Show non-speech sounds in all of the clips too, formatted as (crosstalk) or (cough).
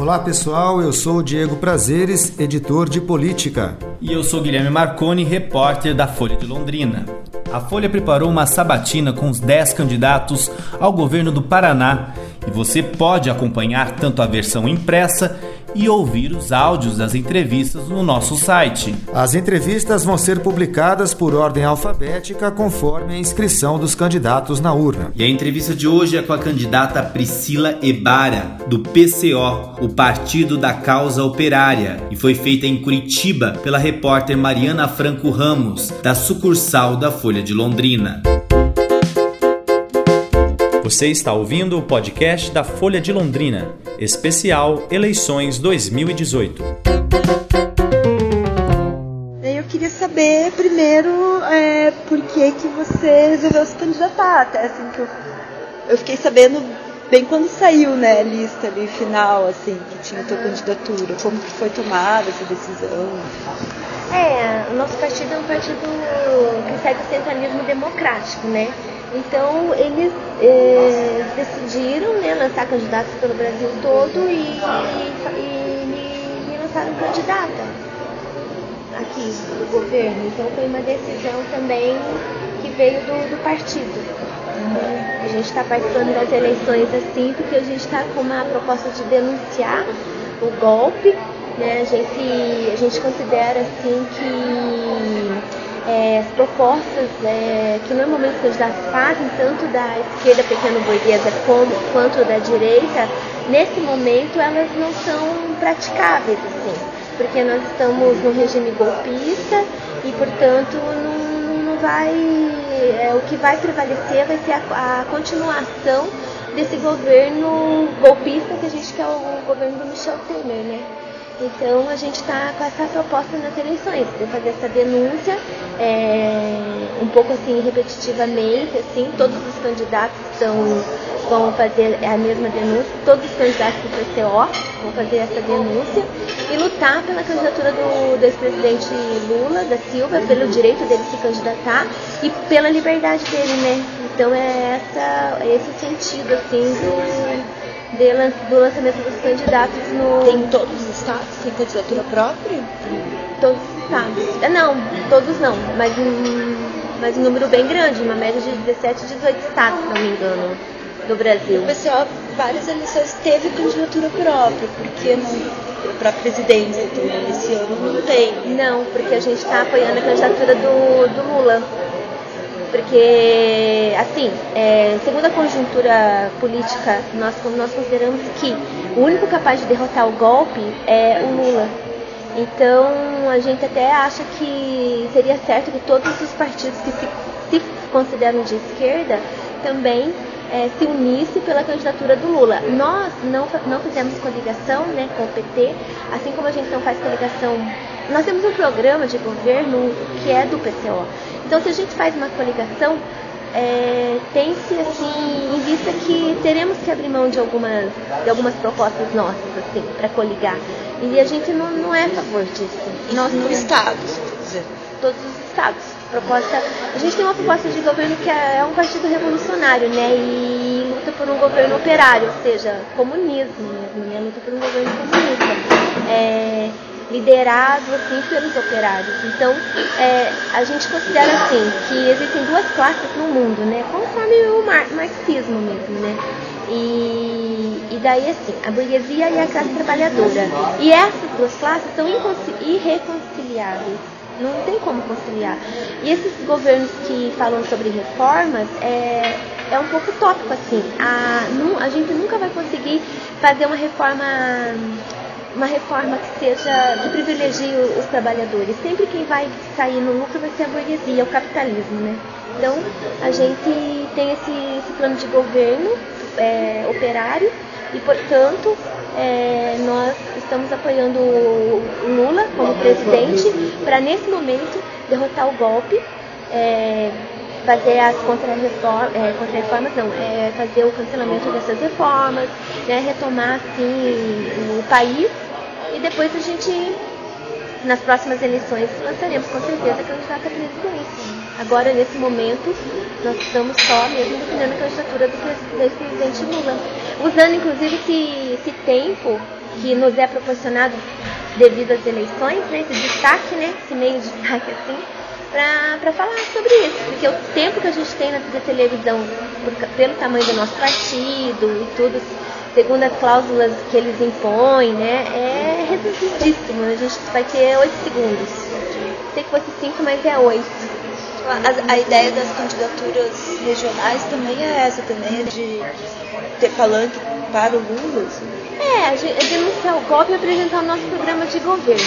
Olá pessoal, eu sou Diego Prazeres, editor de política. E eu sou Guilherme Marconi, repórter da Folha de Londrina. A Folha preparou uma sabatina com os 10 candidatos ao governo do Paraná e você pode acompanhar tanto a versão impressa e ouvir os áudios das entrevistas no nosso site. As entrevistas vão ser publicadas por ordem alfabética conforme a inscrição dos candidatos na urna. E a entrevista de hoje é com a candidata Priscila Ebara, do PCO, o Partido da Causa Operária, e foi feita em Curitiba pela repórter Mariana Franco Ramos, da sucursal da Folha de Londrina. Você está ouvindo o podcast da Folha de Londrina, especial Eleições 2018. Eu queria saber primeiro é, por que, que você resolveu se candidatar, até assim que eu, eu fiquei sabendo bem quando saiu né, a lista ali final, assim, que tinha a tua candidatura, como que foi tomada essa decisão? É, o nosso partido é um partido que segue o centralismo democrático, né? Então eles eh, decidiram né, lançar candidatos pelo Brasil todo e, e, e, lançaram candidata aqui do governo. Então foi uma decisão também que veio do, do partido. A gente está participando das eleições assim porque a gente está com uma proposta de denunciar o golpe. Né? A, gente, a gente considera assim que é, as propostas é, que normalmente os candidatos fazem, tanto da esquerda pequeno-burguesa quanto da direita, nesse momento elas não são praticáveis, assim, porque nós estamos no regime golpista e, portanto, não, não vai. É, o que vai prevalecer vai ser a, a continuação desse governo golpista que a gente quer o governo do Michel Temer, né? Então a gente está com essa proposta nas eleições, de fazer essa denúncia é, um pouco assim repetitivamente, assim, todos os candidatos vão fazer a mesma denúncia, todos os candidatos do PCO vão fazer essa denúncia e lutar pela candidatura do, do ex-presidente Lula da Silva, pelo direito dele se candidatar e pela liberdade dele, né? Então é essa, é esse sentido assim do do lançamento dos candidatos no. Tem todos os estados? Tem candidatura própria? Todos os estados. É, não, todos não, mas um, mas um número bem grande, uma média de 17, 18 estados, se não me engano, do Brasil. O pessoal, várias eleições teve candidatura própria, porque não para presidência também esse ano não tem. Não, porque a gente está apoiando a candidatura do, do Lula porque, assim, é, segundo a conjuntura política, nós, nós consideramos que o único capaz de derrotar o golpe é o Lula. Então, a gente até acha que seria certo que todos os partidos que se, se consideram de esquerda também é, se unisse pela candidatura do Lula. Nós não, não fizemos coligação né, com o PT, assim como a gente não faz coligação. Nós temos um programa de governo que é do PCO. Então, se a gente faz uma coligação, é, tem-se assim em vista que teremos que abrir mão de algumas, de algumas propostas nossas assim para coligar e a gente não, não é a favor disso. Nós no estado, todos os estados. Proposta, a gente tem uma proposta de governo que é, é um partido revolucionário, né? E luta por um governo operário, ou seja, comunismo mesmo, né? Luta por um governo comunista. É, liderado assim pelos operários. Então, é, a gente considera assim que existem duas classes no mundo, né? Conforme o mar marxismo mesmo, né? E, e daí assim, a burguesia e a classe trabalhadora. E essas duas classes são irreconciliáveis. Não tem como conciliar. E esses governos que falam sobre reformas é, é um pouco tópico assim. A, a gente nunca vai conseguir fazer uma reforma uma reforma que seja que privilegie os trabalhadores. Sempre quem vai sair no lucro vai ser a burguesia, o capitalismo, né? Então a gente tem esse, esse plano de governo é, operário e, portanto, é, nós estamos apoiando o Lula como presidente para nesse momento derrotar o golpe. É, fazer as contra-reformas, é, contra não, é fazer o cancelamento dessas reformas, né, retomar assim o país e depois a gente, nas próximas eleições, lançaremos com certeza a candidata à presidência. Agora, nesse momento, nós estamos só mesmo defendendo a candidatura do, presidente Lula. Usando, inclusive, esse, esse tempo que nos é proporcionado devido às eleições, né, esse destaque, né, esse meio de destaque assim, para falar sobre isso, porque o tempo que a gente tem na televisão, pelo tamanho do nosso partido e tudo, segundo as cláusulas que eles impõem, né, é reduzidíssimo. A gente vai ter oito segundos. Sei que fosse cinco, mas é oito. A, a, ideia das candidaturas regionais também é essa, também de ter palanque para o Lula. Assim. É, denunciar o golpe e apresentar o nosso programa de governo.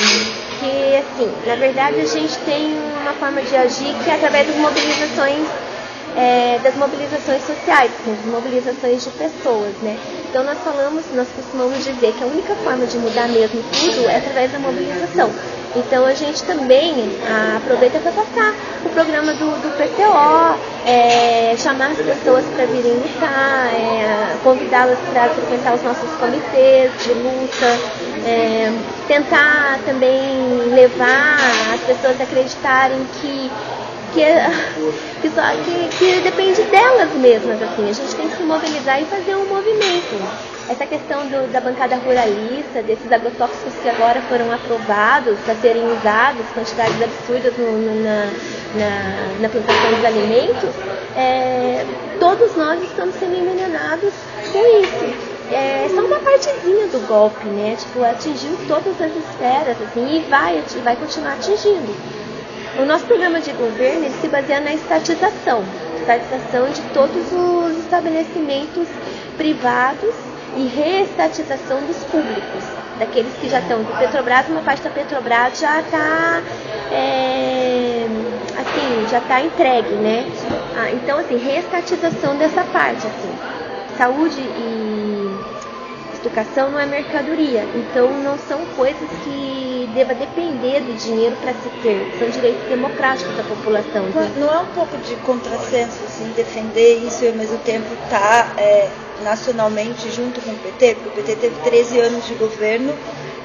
Que, assim, na verdade a gente tem uma forma de agir que é através das mobilizações é, das mobilizações sociais, das mobilizações de pessoas, né? Então nós falamos, nós costumamos dizer que a única forma de mudar mesmo tudo é através da mobilização. Então a gente também aproveita para passar o programa do, do PTO, é, chamar as pessoas para virem lutar, é, convidá-las para frequentar os nossos comitês de luta, é, tentar também levar as pessoas a acreditarem que que, (laughs) que, só, que, que depende delas mesmas, assim. A gente tem que se mobilizar e fazer um movimento. Essa questão do, da bancada ruralista, desses agrotóxicos que agora foram aprovados para serem usados, quantidades absurdas no, no, na, na, na, plantação dos alimentos, é, todos nós estamos sendo envenenados com isso. É só uma partezinha do golpe, né? Tipo, atingiu todas as esferas, assim, e vai, vai continuar atingindo. O nosso programa de governo se baseia na estatização, estatização de todos os estabelecimentos privados e reestatização dos públicos, daqueles que já estão do Petrobras, uma parte da Petrobras já está é, assim, já está entregue, né? Ah, então assim, reestatização dessa parte, assim, saúde e educação não é mercadoria, então não são coisas que deva depender do dinheiro para se ter. São direitos democráticos da população. Não é um pouco de contrassenso assim, defender isso e ao mesmo tempo estar tá, é, nacionalmente junto com o PT? Porque o PT teve 13 anos de governo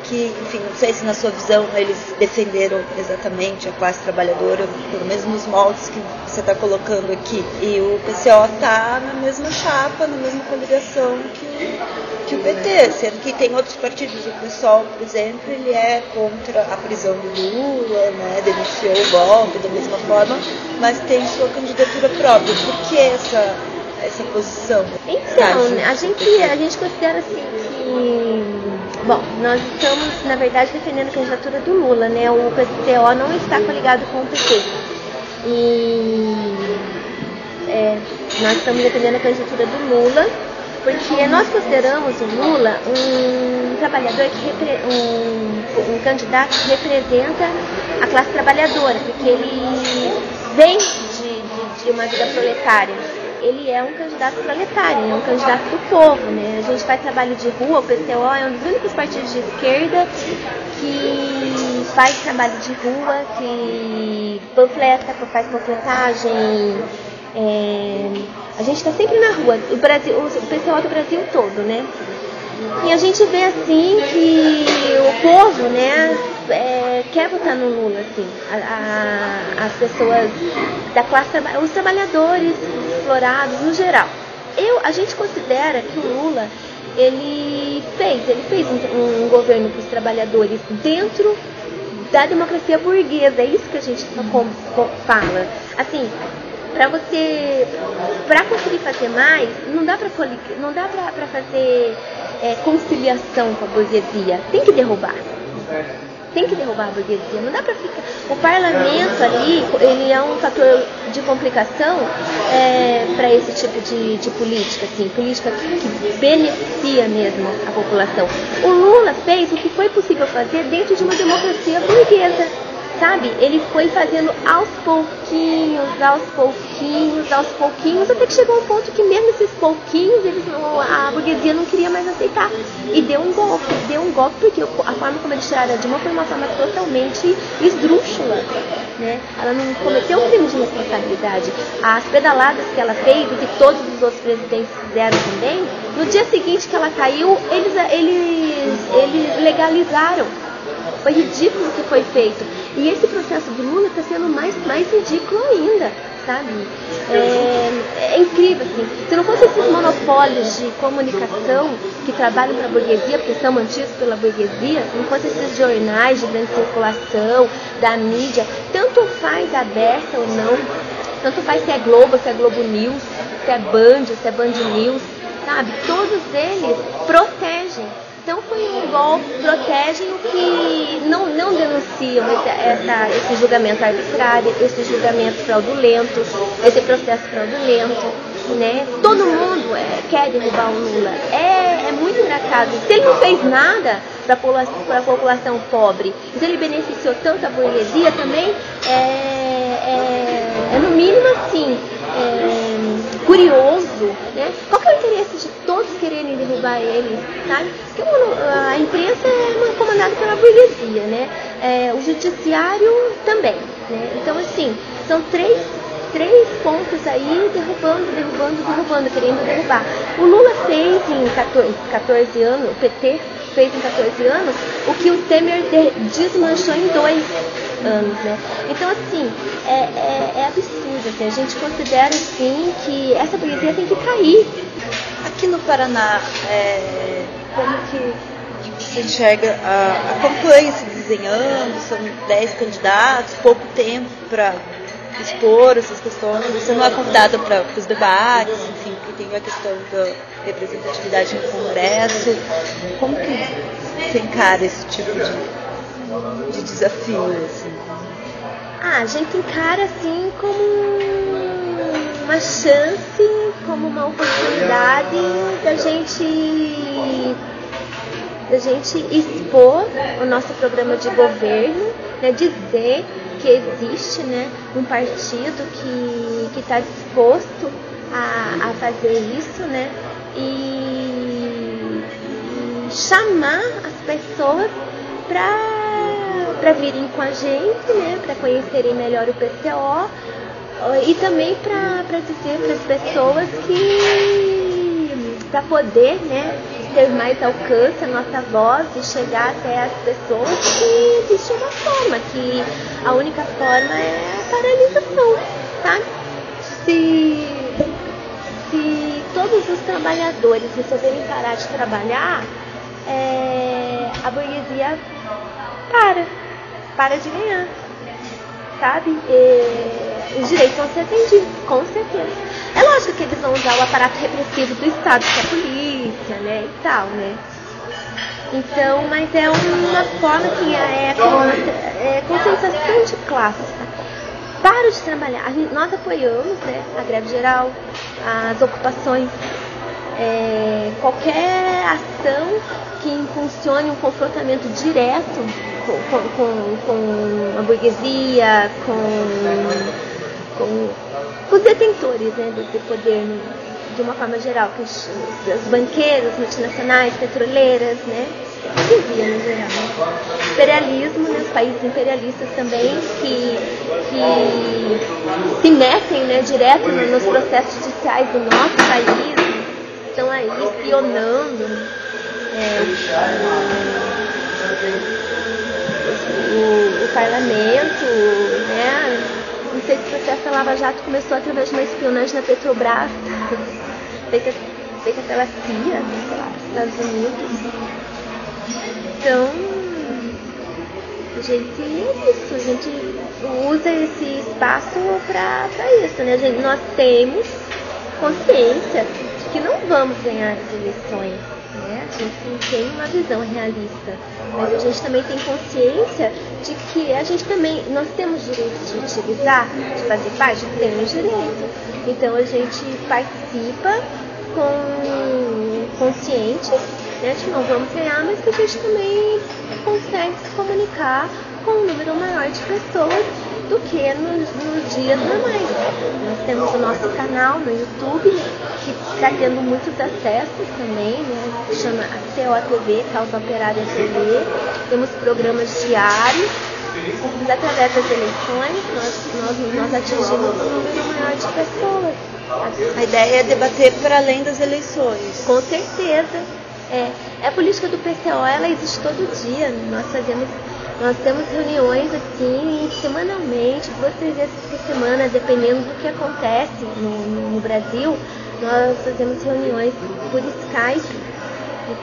que, enfim, não sei se na sua visão eles defenderam exatamente a classe trabalhadora, pelo menos nos moldes que você está colocando aqui. E o PCO está na mesma chapa, na mesma coligação que, que o PT, sendo que tem outros partidos. O PSOL, por exemplo, ele é contra a prisão do Lula, né, denunciou o golpe da mesma forma, mas tem sua candidatura própria. Por que essa, essa posição? Então, a gente, a gente considera assim que Bom, nós estamos, na verdade, defendendo a candidatura do Lula, né? O PCO não está coligado com o PT. E é, nós estamos defendendo a candidatura do Lula, porque nós consideramos o Lula um trabalhador que um, um candidato que representa a classe trabalhadora, porque ele vem de, de, de uma vida proletária ele é um candidato proletário, é um candidato do povo, né? A gente faz trabalho de rua, o PCO é um dos únicos partidos de esquerda que faz trabalho de rua, que panfleta, faz panfletagem. É... A gente está sempre na rua, o, Brasil, o PCO do Brasil todo, né? E a gente vê assim que o é, quer votar no Lula, assim, a, a, as pessoas da classe, os trabalhadores explorados no geral. Eu, a gente considera que o Lula ele fez, ele fez um, um governo para os trabalhadores dentro da democracia burguesa, é isso que a gente fala. Assim, para você para conseguir fazer mais não dá para não dá para fazer é, conciliação com a burguesia tem que derrubar tem que derrubar a burguesia. Não dá para ficar. O parlamento ali ele é um fator de complicação é, para esse tipo de, de, política assim. Política que, que beneficia mesmo a população. O Lula fez o que foi possível fazer dentro de uma democracia burguesa sabe? Ele foi fazendo aos pouquinhos, aos pouquinhos, aos pouquinhos, até que chegou um ponto que mesmo esses pouquinhos, eles a burguesia não queria mais aceitar. E deu um golpe, deu um golpe porque a forma como eles tiraram a Dilma foi uma forma totalmente esdrúxula. Né? Ela não cometeu um crime de responsabilidade. As pedaladas que ela fez e que todos os outros presidentes fizeram também, no dia seguinte que ela caiu, eles, eles, eles legalizaram. Foi ridículo o que foi feito. E esse processo do Lula está sendo mais, mais ridículo ainda, sabe? É, é incrível, assim. Se não fosse esses monopólios de comunicação que trabalham para a burguesia, porque são mantidos pela burguesia, se não fosse esses jornais de grande circulação, da mídia, tanto faz aberta ou não, tanto faz se é Globo, se é Globo News, se é Band, se é Band News, sabe? Todos eles protegem então foi um golpe, protegem o que não, não denunciam esse, essa, esse julgamento arbitrário, esse julgamento fraudulento, esse processo fraudulento. Né? Todo mundo é, quer derrubar o Lula. É, é muito engraçado. Se ele não fez nada para a população pobre, se ele beneficiou tanto a burguesia também, é, é, é no mínimo assim. Curioso, né? Qual que é o interesse de todos quererem derrubar ele, sabe? Porque a imprensa é comandada pela burguesia, né? É, o judiciário também, né? Então, assim, são três três pontos aí derrubando, derrubando, derrubando, querendo derrubar. O Lula fez em 14, 14 anos, o PT fez em 14 anos o que o Temer desmanchou em dois anos, né? Então, assim, é, é, é absurdo, assim, a gente considera, assim, que essa burguesia tem que cair. Aqui no Paraná, é, como que, você enxerga a, a campanha se desenhando? São 10 candidatos, pouco tempo para expor essas questões. Você não é convidada para os debates, enfim, porque tem a questão da representatividade no Congresso. Como que você encara esse tipo de, de desafio? Assim? Ah, a gente encara assim como uma chance, como uma oportunidade da gente da gente expor o nosso programa de governo, né, dizer que existe né, um partido que está disposto a, a fazer isso, né? E, e chamar as pessoas para virem com a gente, né? Para conhecerem melhor o PCO e também para dizer para as pessoas que para poder, né? Ter mais alcance a nossa voz e chegar até as pessoas que existe uma forma, que a única forma é a paralisação, tá? Se, se todos os trabalhadores resolverem parar de trabalhar, é, a burguesia para, para de ganhar, sabe? E os direitos vão ser atendidos, com certeza. É lógico que eles vão usar o aparato repressivo do Estado, que é a polícia, né, e tal, né. Então, mas é uma forma que é, é, é conscientização de classe. Para de trabalhar. Gente, nós apoiamos né, a greve geral, as ocupações, é, qualquer ação que impulsione um confrontamento direto com, com, com a burguesia, com, com os detentores né, desse poder no, de uma forma geral, que os, os banqueiros, multinacionais, petroleiras, né, burguesia no geral. Né? Imperialismo, né, os países imperialistas também, que, que se metem né, direto nos processos judiciais do nosso país, estão aí espionando é, o, o, o parlamento, né, não sei se o processo Lava Jato começou através de uma espionagem na Petrobras, feita, feita pela CIA, né, Estados Unidos. Então, a gente é isso, a gente usa esse espaço para isso, né? A gente, nós temos consciência de que não vamos ganhar as eleições A gente tem uma visão realista, mas a gente também tem consciência de que a gente também, nós temos direito de utilizar, de fazer parte, temos direito. Então a gente participa com consciente, né, de não vamos ganhar, mas que a gente também consegue se comunicar com um número maior de pessoas do que nos, nos dias normais. Nós temos o nosso canal no YouTube, que está tendo muitos acessos também, né? chama COTV, Causa Operária TV. Temos programas diários. E através das eleições, nós, nós, nós atingimos um número maior de pessoas. A ideia é debater para além das eleições. Com certeza. É, é a política do PCO, ela existe todo dia. Nós fazemos Nós temos reuniões assim semanalmente, duas, três vezes por semana, dependendo do que acontece no, no Brasil. Nós fazemos reuniões por Skype.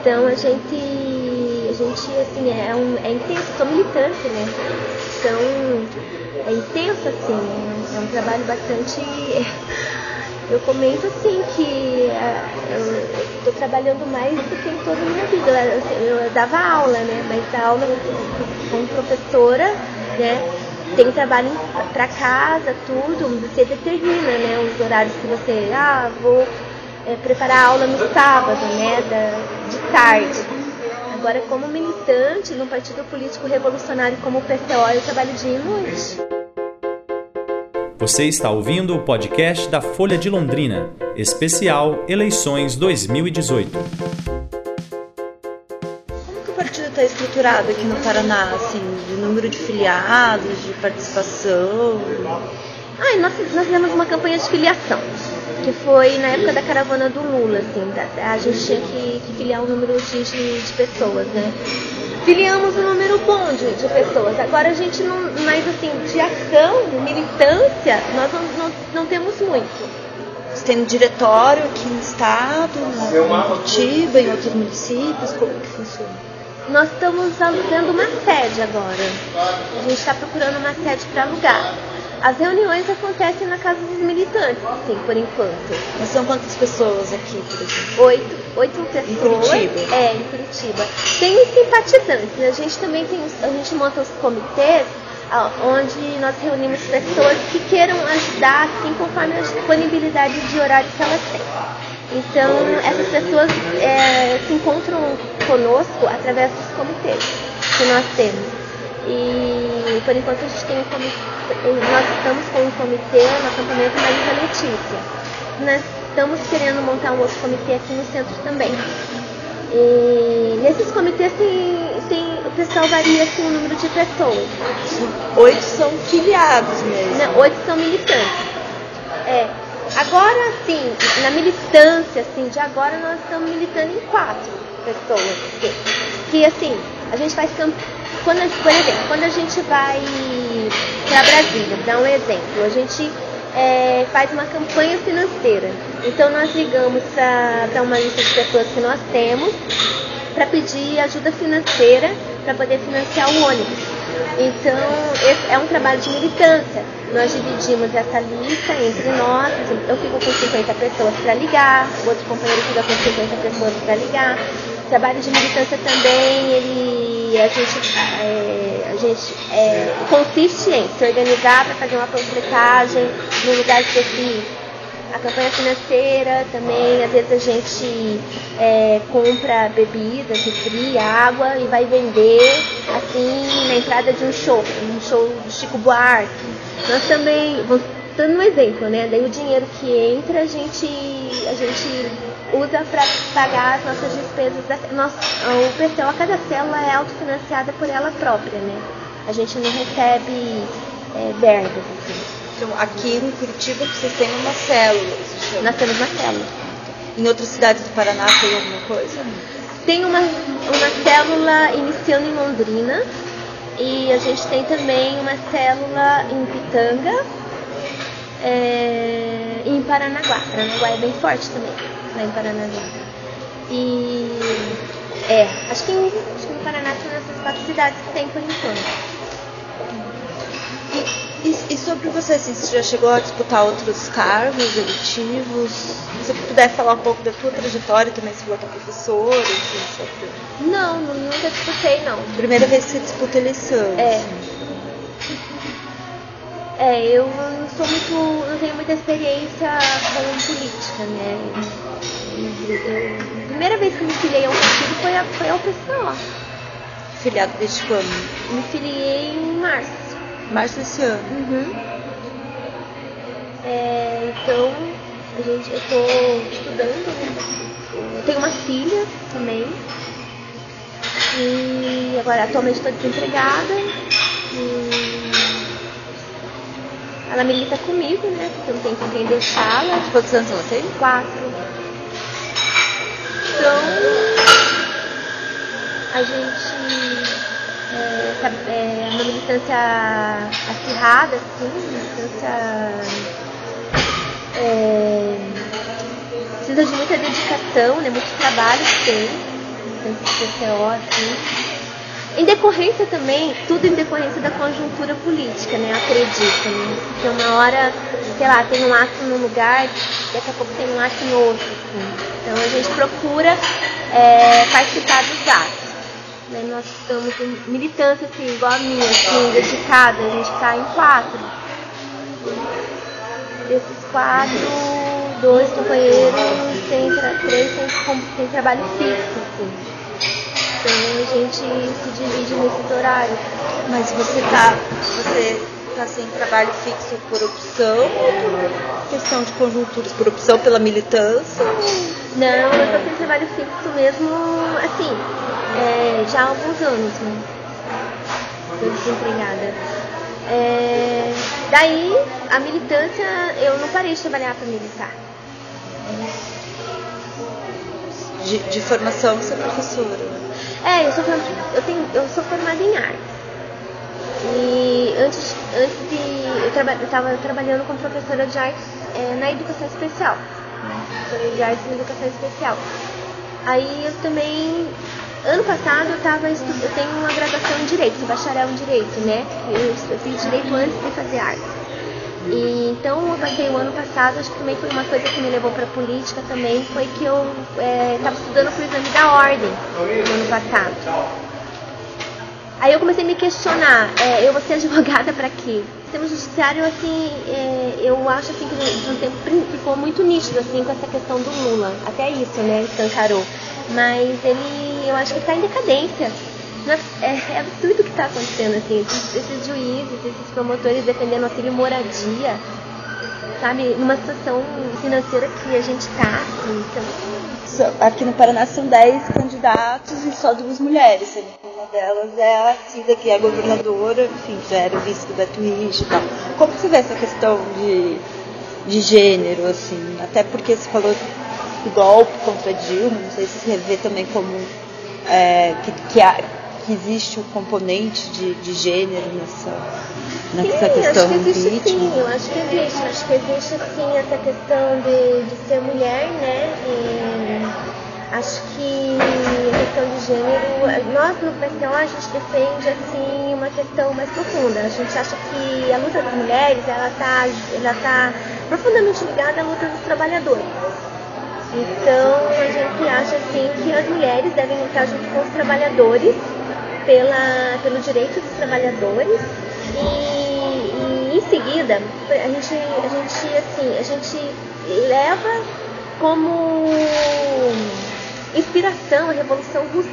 Então a gente, a gente assim, é, um, é intenso, sou militante, né? Então é intenso assim, é um trabalho bastante eu comento assim que uh, eu estou trabalhando mais do que em toda a minha vida. Eu, eu dava aula, né? Mas a aula como professora, né? Tem trabalho para casa, tudo, você determina, né? Os horários que você, ah, vou é, preparar aula no sábado, né? Da, de tarde. Agora, como militante no Partido Político Revolucionário como o PCO, eu trabalho dia e noite. Você está ouvindo o podcast da Folha de Londrina, especial Eleições 2018. Como que o partido está estruturado aqui no Paraná, assim, de número de filiados, de participação? Ah, nós, nós fizemos uma campanha de filiação, que foi na época da caravana do Lula, assim, a gente tinha que, que filiar um número de, de, de pessoas, né? Filiamos um número bom de, de, pessoas. Agora a gente não, mais assim, de ação, de militância, nós não, não, não temos muito. Você tem um diretório aqui no estado, em Curitiba, em outros municípios, como que funciona? Nós estamos alugando uma sede agora. A gente está procurando uma sede para alugar. As reuniões acontecem na casa dos militantes, sim, por enquanto. Mas são quantas pessoas aqui, por exemplo? Oito, oito pessoas. Em Curitiba? É, em Curitiba. Tem os simpatizantes. A gente também tem, a gente monta os comitês onde nós reunimos pessoas que queiram ajudar, assim, conforme a disponibilidade de horário que elas têm. Então, essas pessoas é, se encontram conosco através dos comitês que nós temos. E por enquanto a gente tem um comitê, nós estamos com um comitê no acampamento Marisa Letícia. Nós estamos querendo montar um outro comitê aqui no centro também. E nesses comitês tem, tem, o pessoal varia assim, o número de pessoas. Oito são filiados mesmo. Não, oito são militantes. É. Agora sim, na militância, assim, de agora nós estamos militando em quatro pessoas. Que, que assim, a gente faz campanha quando, por exemplo, quando a gente vai para Brasília, dar um exemplo, a gente é, faz uma campanha financeira. Então nós ligamos para uma lista de pessoas que nós temos para pedir ajuda financeira para poder financiar o ônibus. Então, esse é um trabalho de militância. Nós dividimos essa lista entre nós. Eu fico com 50 pessoas para ligar, outro companheiro fica com 50 pessoas para ligar. O trabalho de militância também, ele, a gente, é, a gente é, consiste em se organizar para fazer uma panfletagem num lugar específico. A campanha financeira também, às vezes a gente é, compra bebidas, refri, água e vai vender assim na entrada de um show, um show do Chico Buarque. Nós também, dando um exemplo, né? Daí o dinheiro que entra a gente, a gente usa para pagar as nossas despesas. Da, nosso, o PCO, cada célula é autofinanciada por ela própria, né? A gente não recebe é, verbas, assim. Então, aqui em Curitiba vocês têm uma célula, Nós temos uma célula. Em outras cidades do Paraná tem alguma coisa? Tem uma, uma célula iniciando em Londrina e a gente tem também uma célula em Pitanga é, em Paranaguá. Paranaguá é bem forte também lá em Paranaguá. E é, acho que, em, acho que no Paraná são essas quatro cidades que tem por enquanto. E, sobre você, assim, você já chegou a disputar outros cargos eletivos? Se você puder falar um pouco da tua trajetória também, se você é professora, assim, sobre... Não, nunca disputei, não. Primeira vez que você disputa eleição. É. É, eu não sou muito. não tenho muita experiência com política, né? Eu, a primeira vez que me filiei a um partido foi, a, foi ao PCO. Filiado desde quando? Me filiei em março. Março desse ano? Uhum. É, então, a gente, eu tô estudando, né? Tenho uma filha também. E agora atualmente estou desempregada. E ela milita comigo, né? Porque eu não tenho com quem deixá-la. Quantos anos ela tem? Quatro. Então, a gente é, militância, é, uma militância acirrada, assim, militância. É, precisa de muita dedicação, né, muito trabalho que tem, militância CCO, assim. Em decorrência também, tudo em decorrência da conjuntura política, né? Acredito, né? Porque uma hora, sei lá, tem um ato num lugar, daqui a pouco tem um ato no outro. Assim. Então a gente procura é, participar dos atos. Né? Nós estamos em militância, assim, igual a minha, assim, dedicada, a gente está em quatro. Desses quatro, dois companheiros têm, três têm, têm trabalho fixo, a gente se divide nesses horários. Mas você tá, você tá sem trabalho fixo por opção ou por questão de conjunturas? Por opção pela militância? Não, eu tô sem trabalho fixo mesmo, assim, é, já há alguns anos, né? Tô desempregada. É, daí, a militância, eu não parei de trabalhar para militar. De, de formação, você é professora? É, eu sou, eu tenho, eu sou formada em arte. E antes, antes de. Eu estava trabalhando como professora de arte é, na educação especial. Professora de arte na educação especial. Aí eu também. Ano passado eu, tava eu tenho uma graduação em Direito, bacharel em Direito, né? Eu, eu fiz Direito antes de fazer arte. E, então eu passei o ano passado, acho que também foi uma coisa que me levou para a política também, foi que eu estava é, estudando para o exame da ordem no ano passado. Aí eu comecei a me questionar, é, eu vou ser (laughs) advogada para quê? O sistema judiciário, assim, é, eu acho assim, que de um tempo ficou muito nítido assim, com essa questão do Lula. Até isso, né, escancarou. Mas ele, eu acho que está em decadência é, é absurdo o que está acontecendo, assim, esses, esses, juízes, esses promotores defendendo auxílio moradia, sabe, numa situação financeira que a gente está, assim, então... Aqui no Paraná são 10 candidatos e só duas mulheres, uma delas é a Cida, que é governadora, enfim, já era vice do Beto Rich e tal. Como você vê essa questão de, de gênero, assim, até porque você falou do golpe contra Dilma, não sei se você vê também como é, que, que, que existe o componente de, de gênero nessa, nessa sim, questão acho que existe, sim, eu acho que existe. Acho que existe sim essa questão de, de ser mulher, né? E acho que a questão de gênero, nós no PCO a gente defende assim uma questão mais profunda. A gente acha que a luta das mulheres ela está ela tá profundamente ligada à luta dos trabalhadores. Então a gente acha assim que as mulheres devem lutar junto com os trabalhadores pela, pelo direito dos trabalhadores e, e, em seguida a gente, a gente assim a gente leva como inspiração a Revolução Russa,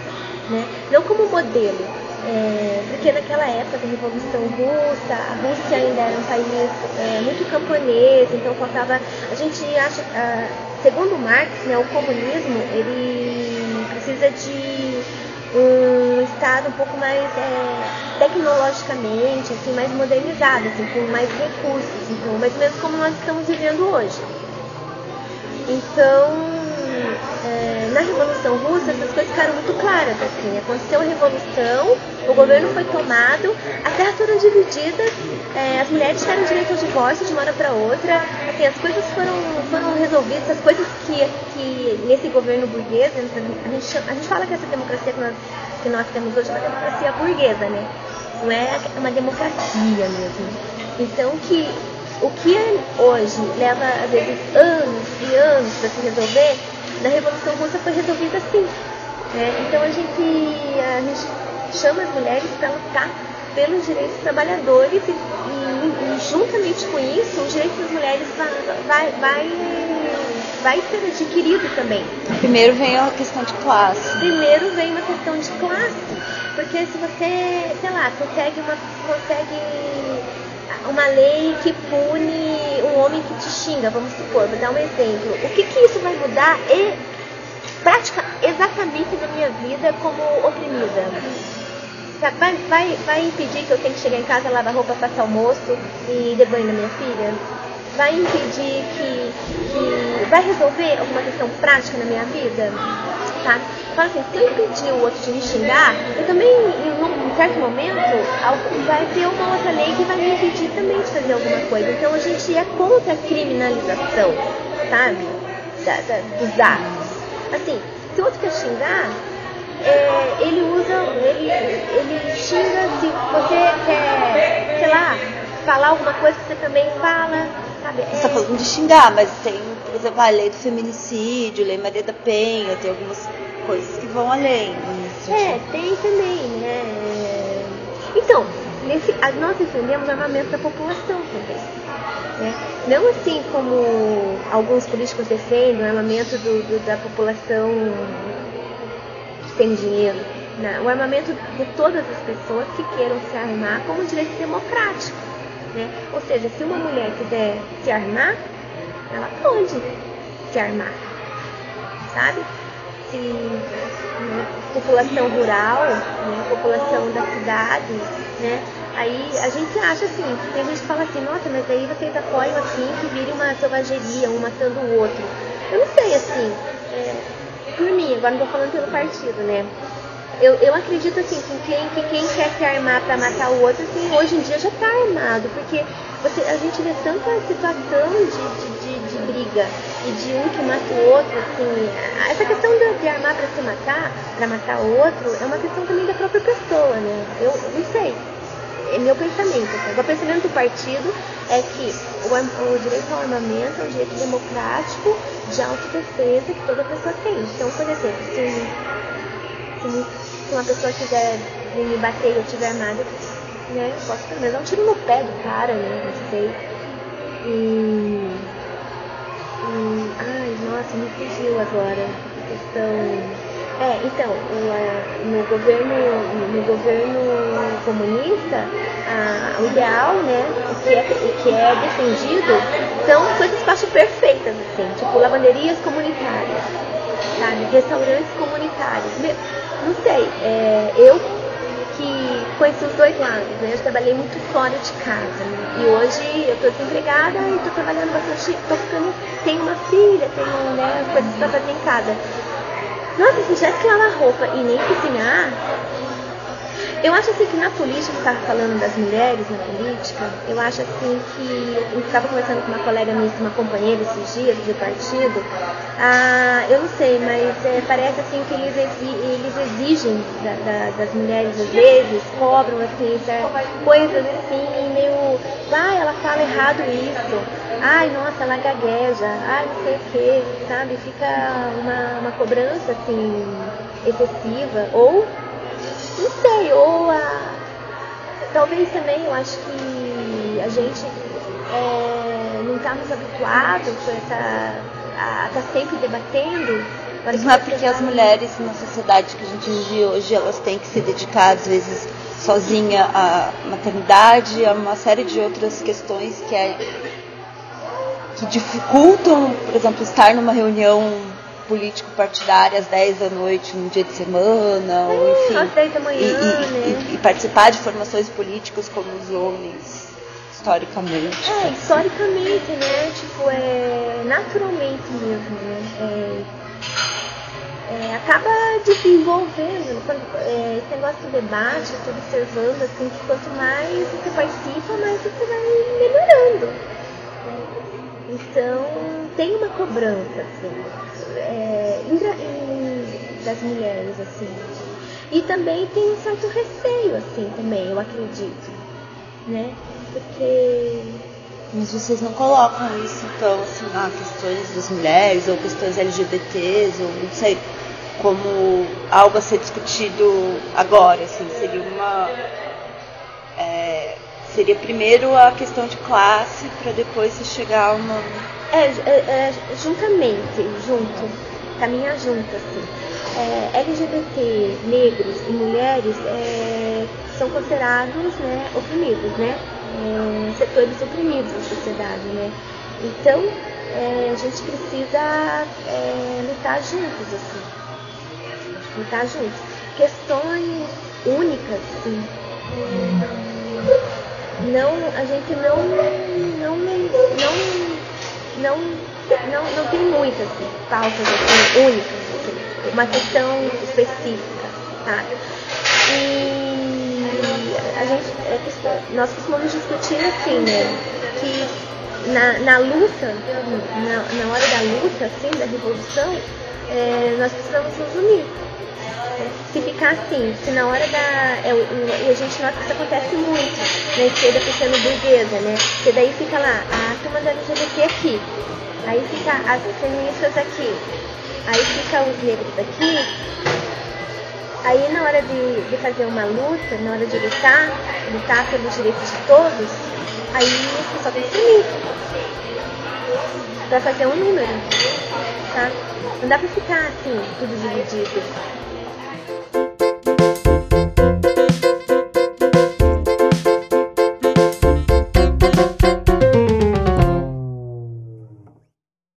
né? não como modelo. É, porque naquela época da Revolução Russa, a Rússia ainda era um país é, muito camponês, então faltava. A gente acha, ah, segundo Marx, né, o comunismo ele precisa de um estado um pouco mais é, tecnologicamente, assim, mais modernizado, assim, com mais recursos, então, mais ou menos como nós estamos vivendo hoje. Então, é, na Revolução Russa, essas coisas ficaram muito claras. Assim, aconteceu a Revolução, o governo foi tomado, as terras foram divididas, é, as mulheres tiveram direito ao divórcio de uma hora para outra, assim, as coisas foram, foram resolvidas, as coisas que, que nesse governo burguês, a gente, a gente fala que essa democracia que nós, que nós temos hoje é uma democracia burguesa, né? Não é uma democracia mesmo. Então, que o que hoje leva, às vezes, anos e anos para se resolver, na Revolução Russa foi resolvido assim. Né? Então a gente, a gente chama as mulheres para lutar pelos direitos dos trabalhadores e, e, e, juntamente com isso os direitos das mulheres vai, vai, vai, vai ser adquirido também. Primeiro vem a questão de classe. Primeiro vem uma questão de classe, porque se você, sei lá, consegue uma, consegue uma lei que pune um homem que te xinga, vamos supor, vou dar um exemplo. O que, que isso vai mudar e prática exatamente da minha vida como oprimida? Vai, vai, vai impedir que eu tenha que chegar em casa, lavar roupa, passar almoço e dar banho na minha filha? Vai impedir que, que. Vai resolver alguma questão prática na minha vida? Tá? Fala assim, se eu impedir o outro de me xingar, eu também, em um certo momento, vai ter uma outra lei que vai me impedir também de fazer alguma coisa. Então a gente é contra a criminalização, sabe? Da, da, dos atos. Assim, se o outro quer xingar, é, ele usa, ele, ele xinga se você quer, sei lá, falar alguma coisa que você também fala, sabe? Você está falando de xingar, mas tem, por exemplo, a lei do feminicídio, lei Maria da Penha, tem algumas coisas que vão além. É, tem também, né? Então, nesse, nós defendemos o armamento da população também. Né? Não assim como alguns políticos defendem o armamento do, do, da população que tem dinheiro. Não, o armamento de todas as pessoas que queiram se armar como direito democrático. Né? Ou seja, se uma mulher quiser se armar, ela pode se armar. Sabe? Se né, população rural, né, população da cidade, né, aí a gente acha assim, tem gente que fala assim, nossa, mas aí vocês apoiam assim que vire uma selvageria, um matando o outro. Eu não sei, assim, é, por mim, agora não tô falando pelo partido, né? eu, eu acredito assim que quem, que quem quer se armar para matar o outro, assim, hoje em dia já está armado, porque você, a gente vê tanta situação de, de, briga e de um que mata o outro, assim, essa questão de, de armar para se matar, para matar o outro, é uma questão também da própria pessoa, né? Eu não sei. É meu pensamento. Assim. O pensamento do partido é que o, o direito ao armamento é um direito democrático de autodefesa que toda pessoa tem. Então, por exemplo, se, se se uma pessoa quiser vir me bater e eu estiver armada, né, eu posso pelo menos dar um tiro no pé do cara, né? Não sei. E. ai, nossa, me fugiu agora questão. É, então, no, governo, no governo comunista, a, o ideal, né, o que, é, o que é defendido são coisas acho perfeitas, assim, tipo lavanderias comunitárias, sabe, restaurantes comunitários não sei, é, eu que conheci os dois lados, né? Eu trabalhei muito fora de casa, né? E hoje eu estou desempregada e estou trabalhando bastante, tô ficando, tenho uma filha, tenho né, coisas para fazer em casa. Nossa, se tivesse que lavar roupa e nem cozinhar, eu acho assim que na política, estava falando das mulheres na política, eu acho assim que eu estava conversando com uma colega minha, uma companheira esses dias de partido, ah, eu não sei, mas é, parece assim que eles, exi eles exigem da, da, das mulheres às vezes, cobram assim, coisas assim, meio, ah, ela fala errado isso, ai, nossa, ela gagueja, ai, não sei o que, sabe? Fica uma, uma cobrança assim excessiva, ou não sei, ou a. Talvez também eu acho que a gente é, não está nos habituados com essa. a estar tá sempre debatendo. Mas não é porque as mulheres na sociedade que a gente vive hoje, elas têm que se dedicar, às vezes, sozinha à maternidade, a uma série de outras questões que, é, que dificultam, por exemplo, estar numa reunião político partidário às 10 da noite, num dia de semana, ou enfim. Às 10 da manhã, e, e, né? e, e participar de formações políticas como os homens, historicamente. É, historicamente, né? Tipo, é naturalmente mesmo, né? É, é, acaba desenvolvendo, quando, é, esse negócio do debate, eu estou observando assim, que quanto mais você participa, mais você vai melhorando. Então tem uma cobrança, assim é, das mulheres, assim. E também tem um certo receio, assim, também, eu acredito, né? Porque... Mas vocês não colocam isso, então, assim, ah, questões das mulheres ou questões LGBTs, ou não sei, como algo a ser discutido agora, assim, seria uma... É, seria primeiro a questão de classe para depois se chegar a uma é, é, é, juntamente, junto, caminhar junto, assim. É, LGBT, negros e mulheres é, são considerados né, oprimidos, né? É, setores oprimidos da sociedade, né? Então, é, a gente precisa lutar juntos, assim. Lutar juntos. Questões únicas, assim. Não, a gente não, não, não não, não, não tem muitas pautas assim, únicas, assim, uma questão específica, tá? E a gente, é nós costumamos discutir assim, né? Que na, na luta, na, na hora da luta, assim, da revolução, é, nós precisamos nos unir se ficar assim, se na hora da. É, e a gente nota que isso acontece muito na esquerda puxando burguesa, né? Porque daí fica lá a turma da LGBT aqui, aí fica as feministas aqui, aí fica os negros daqui. Aí na hora de, de fazer uma luta, na hora de lutar, lutar pelos direitos de todos, aí pessoal tem unir. Pra fazer um número, tá? Não dá pra ficar assim, tudo dividido.